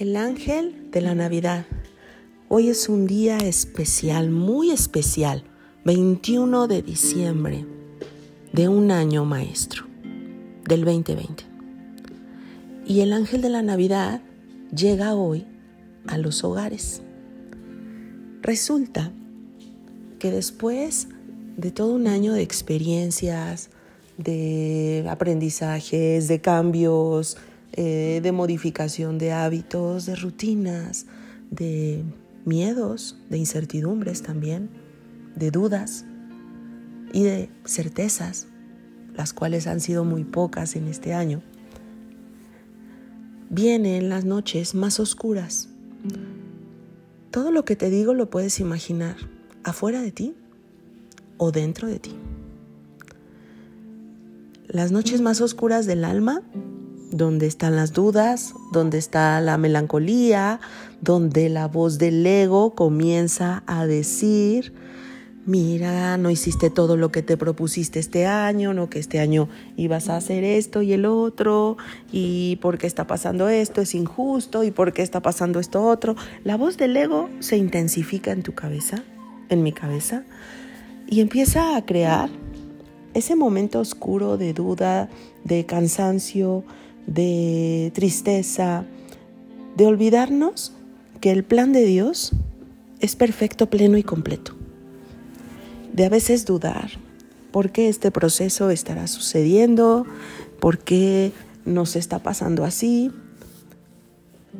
El ángel de la Navidad. Hoy es un día especial, muy especial, 21 de diciembre de un año maestro, del 2020. Y el ángel de la Navidad llega hoy a los hogares. Resulta que después de todo un año de experiencias, de aprendizajes, de cambios, eh, de modificación de hábitos, de rutinas, de miedos, de incertidumbres también, de dudas y de certezas, las cuales han sido muy pocas en este año. Vienen las noches más oscuras. Todo lo que te digo lo puedes imaginar afuera de ti o dentro de ti. Las noches más oscuras del alma, donde están las dudas, donde está la melancolía, donde la voz del ego comienza a decir, mira, no hiciste todo lo que te propusiste este año, no que este año ibas a hacer esto y el otro, y por qué está pasando esto, es injusto, y por qué está pasando esto otro. La voz del ego se intensifica en tu cabeza, en mi cabeza, y empieza a crear ese momento oscuro de duda, de cansancio, de tristeza, de olvidarnos que el plan de Dios es perfecto, pleno y completo. De a veces dudar por qué este proceso estará sucediendo, por qué nos está pasando así.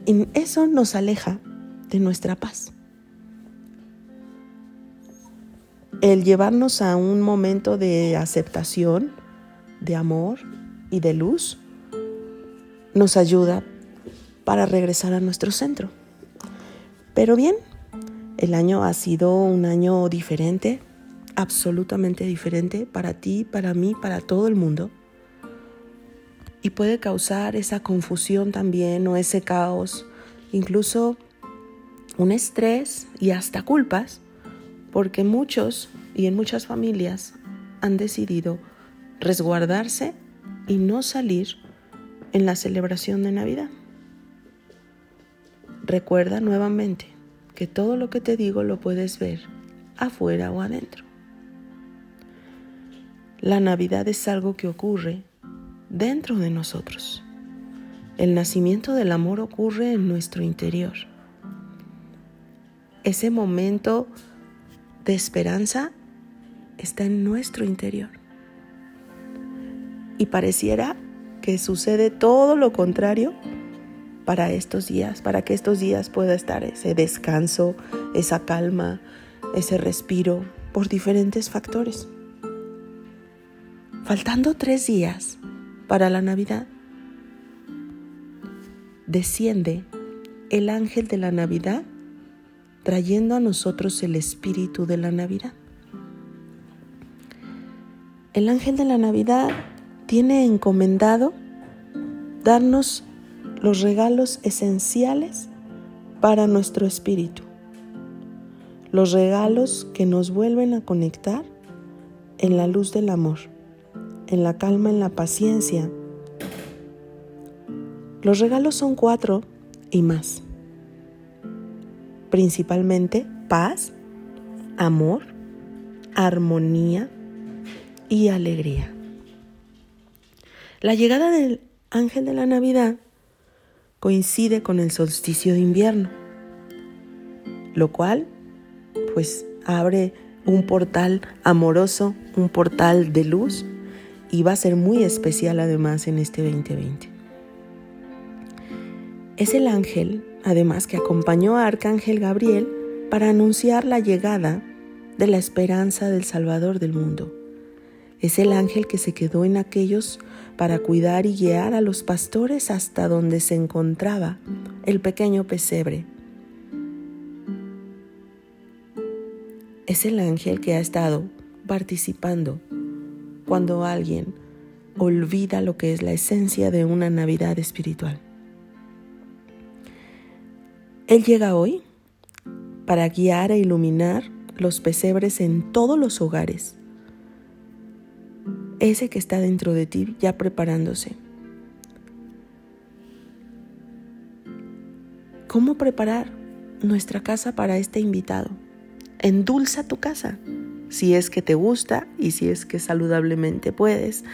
Y eso nos aleja de nuestra paz. el llevarnos a un momento de aceptación, de amor y de luz, nos ayuda para regresar a nuestro centro. Pero bien, el año ha sido un año diferente, absolutamente diferente para ti, para mí, para todo el mundo. Y puede causar esa confusión también o ese caos, incluso un estrés y hasta culpas porque muchos y en muchas familias han decidido resguardarse y no salir en la celebración de Navidad. Recuerda nuevamente que todo lo que te digo lo puedes ver afuera o adentro. La Navidad es algo que ocurre dentro de nosotros. El nacimiento del amor ocurre en nuestro interior. Ese momento de esperanza está en nuestro interior. Y pareciera que sucede todo lo contrario para estos días, para que estos días pueda estar ese descanso, esa calma, ese respiro, por diferentes factores. Faltando tres días para la Navidad, desciende el ángel de la Navidad trayendo a nosotros el espíritu de la Navidad. El ángel de la Navidad tiene encomendado darnos los regalos esenciales para nuestro espíritu, los regalos que nos vuelven a conectar en la luz del amor, en la calma, en la paciencia. Los regalos son cuatro y más principalmente paz, amor, armonía y alegría. La llegada del ángel de la Navidad coincide con el solsticio de invierno, lo cual pues abre un portal amoroso, un portal de luz y va a ser muy especial además en este 2020. Es el ángel además que acompañó a Arcángel Gabriel para anunciar la llegada de la esperanza del Salvador del mundo. Es el ángel que se quedó en aquellos para cuidar y guiar a los pastores hasta donde se encontraba el pequeño pesebre. Es el ángel que ha estado participando cuando alguien olvida lo que es la esencia de una Navidad espiritual. Él llega hoy para guiar e iluminar los pesebres en todos los hogares. Ese que está dentro de ti ya preparándose. cómo preparar nuestra casa para este invitado. Endulza tu casa, si es que te gusta y si es que saludablemente puedes,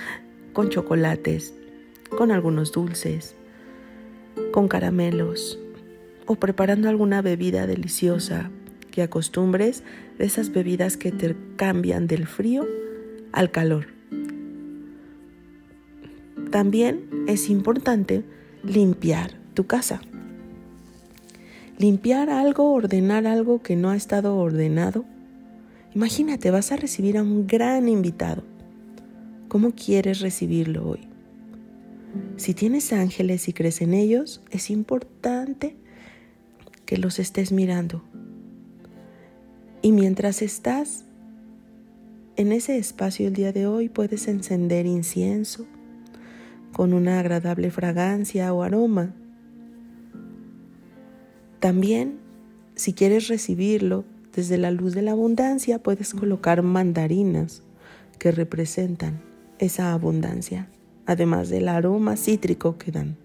con chocolates, con algunos dulces, con caramelos o preparando alguna bebida deliciosa que acostumbres de esas bebidas que te cambian del frío al calor. También es importante limpiar tu casa. Limpiar algo, ordenar algo que no ha estado ordenado. Imagínate, vas a recibir a un gran invitado. ¿Cómo quieres recibirlo hoy? Si tienes ángeles y crees en ellos, es importante que los estés mirando. Y mientras estás en ese espacio el día de hoy, puedes encender incienso con una agradable fragancia o aroma. También, si quieres recibirlo desde la luz de la abundancia, puedes colocar mandarinas que representan esa abundancia, además del aroma cítrico que dan.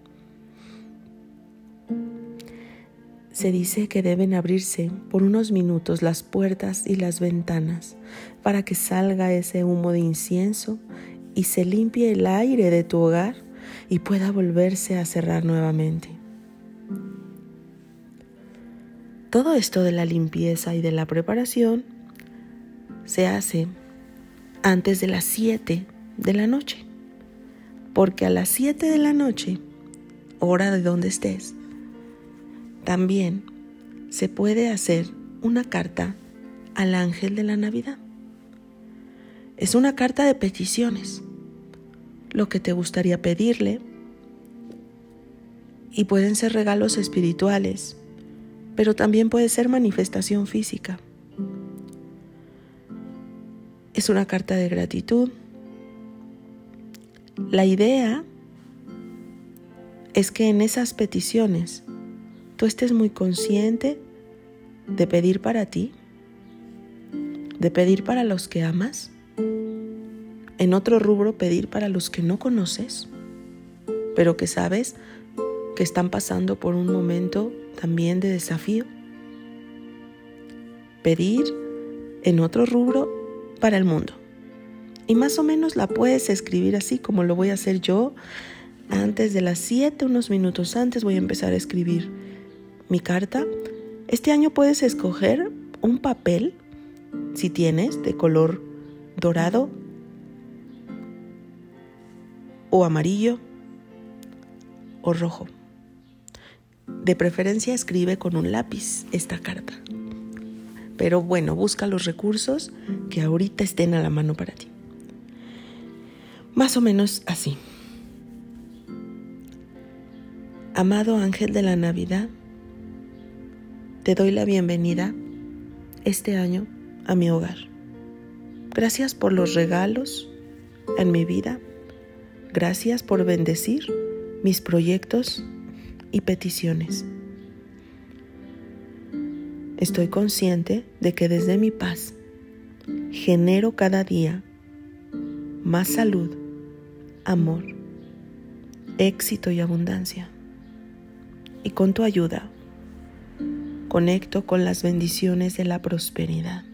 Se dice que deben abrirse por unos minutos las puertas y las ventanas para que salga ese humo de incienso y se limpie el aire de tu hogar y pueda volverse a cerrar nuevamente. Todo esto de la limpieza y de la preparación se hace antes de las 7 de la noche, porque a las 7 de la noche, hora de donde estés, también se puede hacer una carta al ángel de la Navidad. Es una carta de peticiones, lo que te gustaría pedirle, y pueden ser regalos espirituales, pero también puede ser manifestación física. Es una carta de gratitud. La idea es que en esas peticiones tú estés muy consciente de pedir para ti, de pedir para los que amas, en otro rubro pedir para los que no conoces, pero que sabes que están pasando por un momento también de desafío. Pedir en otro rubro para el mundo. Y más o menos la puedes escribir así como lo voy a hacer yo. Antes de las 7, unos minutos antes, voy a empezar a escribir mi carta. Este año puedes escoger un papel, si tienes, de color dorado o amarillo o rojo. De preferencia escribe con un lápiz esta carta. Pero bueno, busca los recursos que ahorita estén a la mano para ti. Más o menos así. Amado ángel de la Navidad, te doy la bienvenida este año a mi hogar. Gracias por los regalos en mi vida. Gracias por bendecir mis proyectos y peticiones. Estoy consciente de que desde mi paz genero cada día más salud, amor, éxito y abundancia. Y con tu ayuda conecto con las bendiciones de la prosperidad.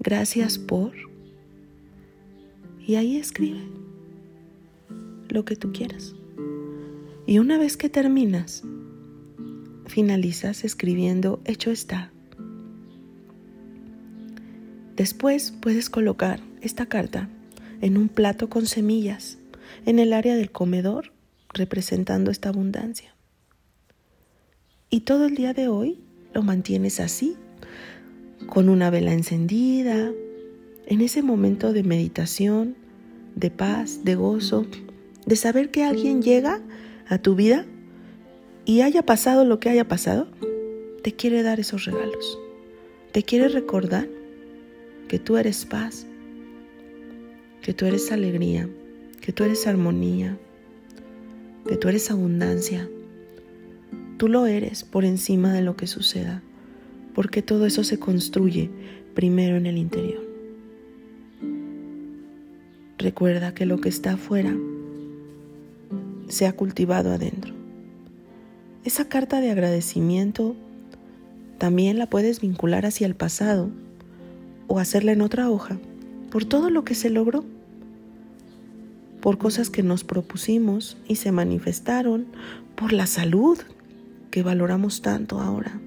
Gracias por... Y ahí escribe lo que tú quieras. Y una vez que terminas, finalizas escribiendo hecho está. Después puedes colocar esta carta en un plato con semillas en el área del comedor representando esta abundancia. Y todo el día de hoy lo mantienes así, con una vela encendida, en ese momento de meditación, de paz, de gozo, de saber que alguien llega a tu vida y haya pasado lo que haya pasado, te quiere dar esos regalos. Te quiere recordar que tú eres paz, que tú eres alegría, que tú eres armonía, que tú eres abundancia, Tú lo eres por encima de lo que suceda, porque todo eso se construye primero en el interior. Recuerda que lo que está afuera se ha cultivado adentro. Esa carta de agradecimiento también la puedes vincular hacia el pasado o hacerla en otra hoja por todo lo que se logró, por cosas que nos propusimos y se manifestaron, por la salud que valoramos tanto ahora.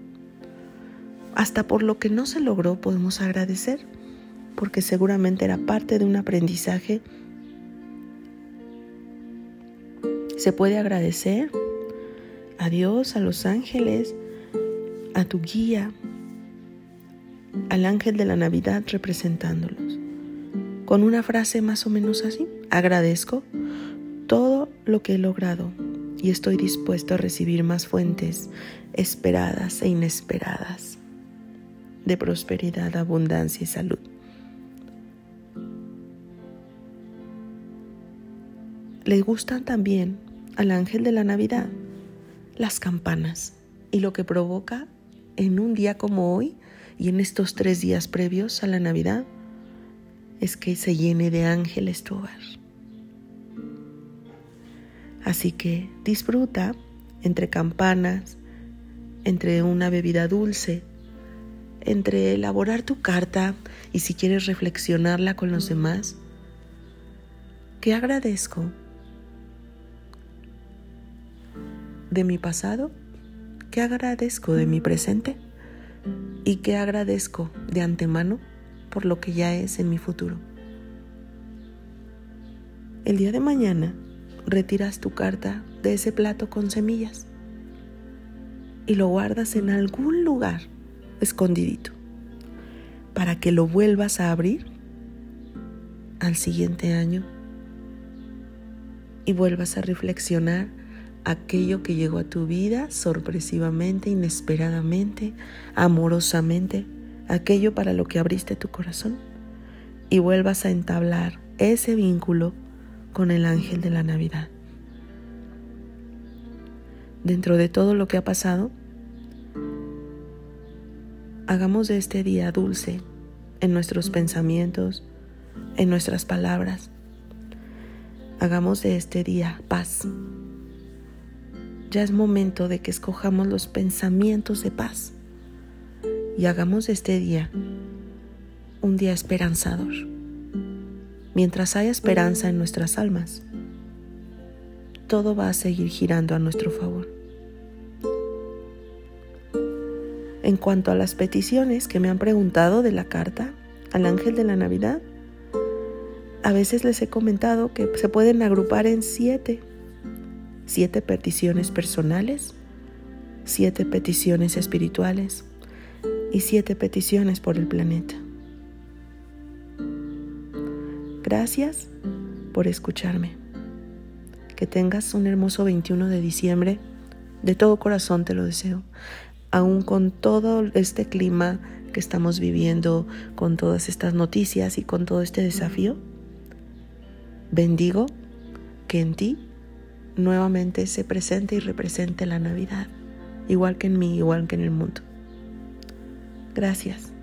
Hasta por lo que no se logró podemos agradecer, porque seguramente era parte de un aprendizaje. Se puede agradecer a Dios, a los ángeles, a tu guía, al ángel de la Navidad representándolos, con una frase más o menos así, agradezco todo lo que he logrado y estoy dispuesto a recibir más fuentes esperadas e inesperadas de prosperidad, abundancia y salud. Le gustan también al ángel de la Navidad las campanas y lo que provoca en un día como hoy y en estos tres días previos a la Navidad es que se llene de ángeles tu hogar. Así que disfruta entre campanas, entre una bebida dulce, entre elaborar tu carta y si quieres reflexionarla con los demás. ¿Qué agradezco de mi pasado? ¿Qué agradezco de mi presente? y que agradezco de antemano por lo que ya es en mi futuro. El día de mañana retiras tu carta de ese plato con semillas y lo guardas en algún lugar escondidito para que lo vuelvas a abrir al siguiente año y vuelvas a reflexionar aquello que llegó a tu vida sorpresivamente, inesperadamente, amorosamente, aquello para lo que abriste tu corazón y vuelvas a entablar ese vínculo con el ángel de la Navidad. Dentro de todo lo que ha pasado, hagamos de este día dulce en nuestros pensamientos, en nuestras palabras. Hagamos de este día paz ya es momento de que escojamos los pensamientos de paz y hagamos este día un día esperanzador. Mientras haya esperanza en nuestras almas, todo va a seguir girando a nuestro favor. En cuanto a las peticiones que me han preguntado de la carta al ángel de la Navidad, a veces les he comentado que se pueden agrupar en siete siete peticiones personales, siete peticiones espirituales y siete peticiones por el planeta. Gracias por escucharme. Que tengas un hermoso 21 de diciembre. De todo corazón te lo deseo. Aún con todo este clima que estamos viviendo, con todas estas noticias y con todo este desafío, bendigo que en ti nuevamente se presente y represente la Navidad, igual que en mí, igual que en el mundo. Gracias.